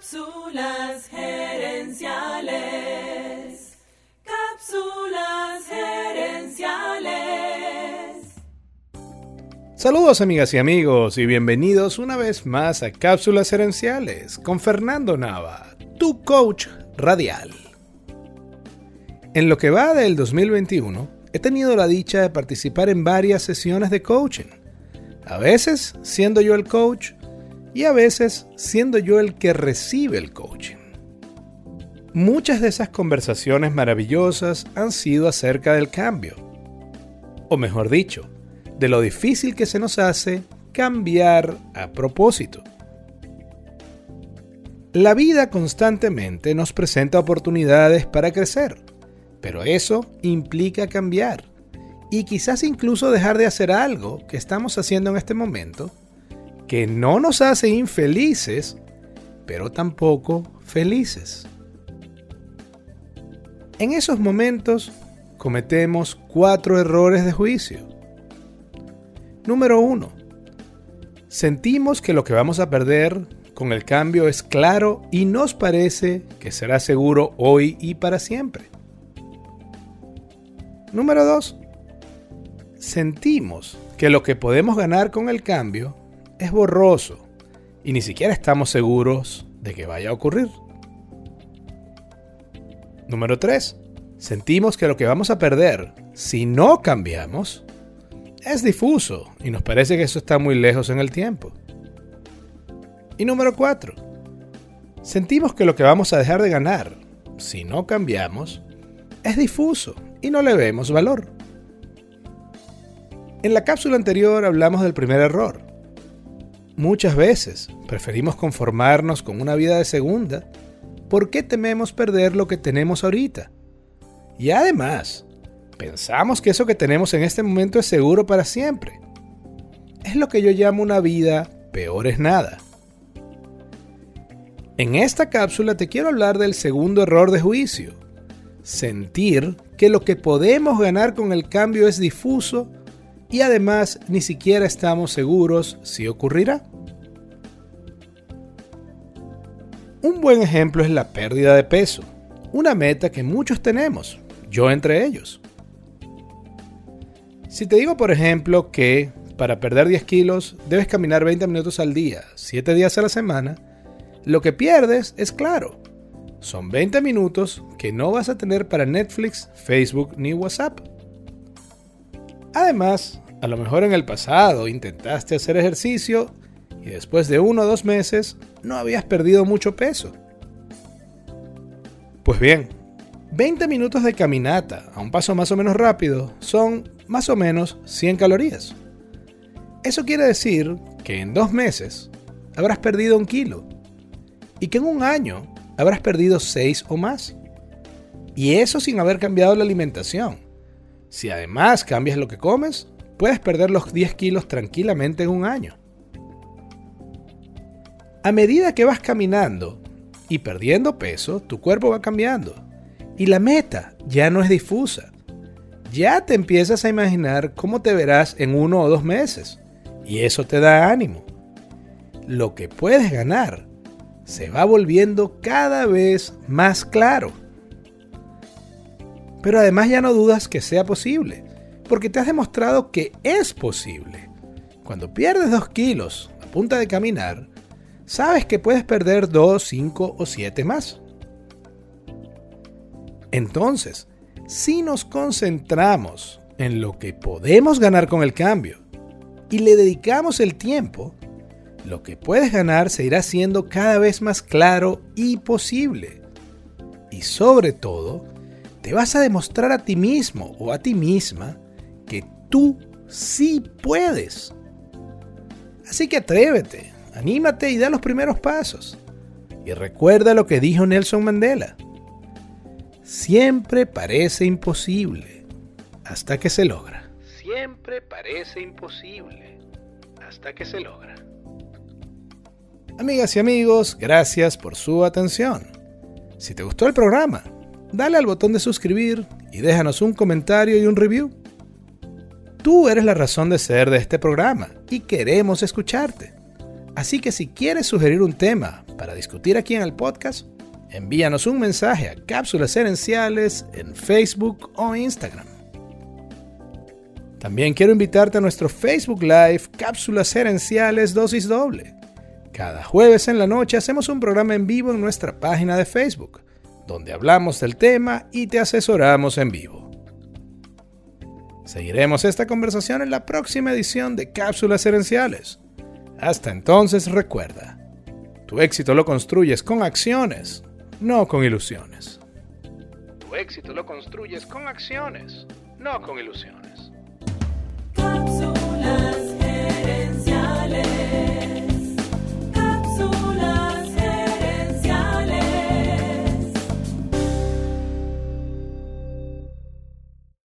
Cápsulas gerenciales. Cápsulas gerenciales. Saludos amigas y amigos y bienvenidos una vez más a Cápsulas gerenciales con Fernando Nava, tu coach radial. En lo que va del 2021, he tenido la dicha de participar en varias sesiones de coaching. A veces siendo yo el coach y a veces siendo yo el que recibe el coaching. Muchas de esas conversaciones maravillosas han sido acerca del cambio, o mejor dicho, de lo difícil que se nos hace cambiar a propósito. La vida constantemente nos presenta oportunidades para crecer, pero eso implica cambiar y quizás incluso dejar de hacer algo que estamos haciendo en este momento que no nos hace infelices, pero tampoco felices. En esos momentos cometemos cuatro errores de juicio. Número uno, sentimos que lo que vamos a perder con el cambio es claro y nos parece que será seguro hoy y para siempre. Número 2. Sentimos que lo que podemos ganar con el cambio es borroso y ni siquiera estamos seguros de que vaya a ocurrir. Número 3. Sentimos que lo que vamos a perder si no cambiamos es difuso y nos parece que eso está muy lejos en el tiempo. Y número 4. Sentimos que lo que vamos a dejar de ganar si no cambiamos es difuso y no le vemos valor. En la cápsula anterior hablamos del primer error, Muchas veces preferimos conformarnos con una vida de segunda porque tememos perder lo que tenemos ahorita. Y además, pensamos que eso que tenemos en este momento es seguro para siempre. Es lo que yo llamo una vida peor es nada. En esta cápsula te quiero hablar del segundo error de juicio. Sentir que lo que podemos ganar con el cambio es difuso y además ni siquiera estamos seguros si ocurrirá. Un buen ejemplo es la pérdida de peso, una meta que muchos tenemos, yo entre ellos. Si te digo, por ejemplo, que para perder 10 kilos debes caminar 20 minutos al día, 7 días a la semana, lo que pierdes es claro. Son 20 minutos que no vas a tener para Netflix, Facebook ni WhatsApp. Además, a lo mejor en el pasado intentaste hacer ejercicio y después de uno o dos meses no habías perdido mucho peso. Pues bien, 20 minutos de caminata a un paso más o menos rápido son más o menos 100 calorías. Eso quiere decir que en dos meses habrás perdido un kilo y que en un año habrás perdido 6 o más. Y eso sin haber cambiado la alimentación. Si además cambias lo que comes, puedes perder los 10 kilos tranquilamente en un año. A medida que vas caminando y perdiendo peso, tu cuerpo va cambiando. Y la meta ya no es difusa. Ya te empiezas a imaginar cómo te verás en uno o dos meses. Y eso te da ánimo. Lo que puedes ganar se va volviendo cada vez más claro. Pero además ya no dudas que sea posible, porque te has demostrado que es posible. Cuando pierdes dos kilos a punta de caminar, sabes que puedes perder 2, 5 o 7 más. Entonces, si nos concentramos en lo que podemos ganar con el cambio y le dedicamos el tiempo, lo que puedes ganar se irá siendo cada vez más claro y posible. Y sobre todo, te vas a demostrar a ti mismo o a ti misma que tú sí puedes. Así que atrévete, Anímate y da los primeros pasos. Y recuerda lo que dijo Nelson Mandela. Siempre parece imposible hasta que se logra. Siempre parece imposible hasta que se logra. Amigas y amigos, gracias por su atención. Si te gustó el programa, dale al botón de suscribir y déjanos un comentario y un review. Tú eres la razón de ser de este programa y queremos escucharte. Así que si quieres sugerir un tema para discutir aquí en el podcast, envíanos un mensaje a Cápsulas Herenciales en Facebook o Instagram. También quiero invitarte a nuestro Facebook Live Cápsulas Herenciales Dosis Doble. Cada jueves en la noche hacemos un programa en vivo en nuestra página de Facebook, donde hablamos del tema y te asesoramos en vivo. Seguiremos esta conversación en la próxima edición de Cápsulas Herenciales. Hasta entonces recuerda, tu éxito lo construyes con acciones, no con ilusiones. Tu éxito lo construyes con acciones, no con ilusiones.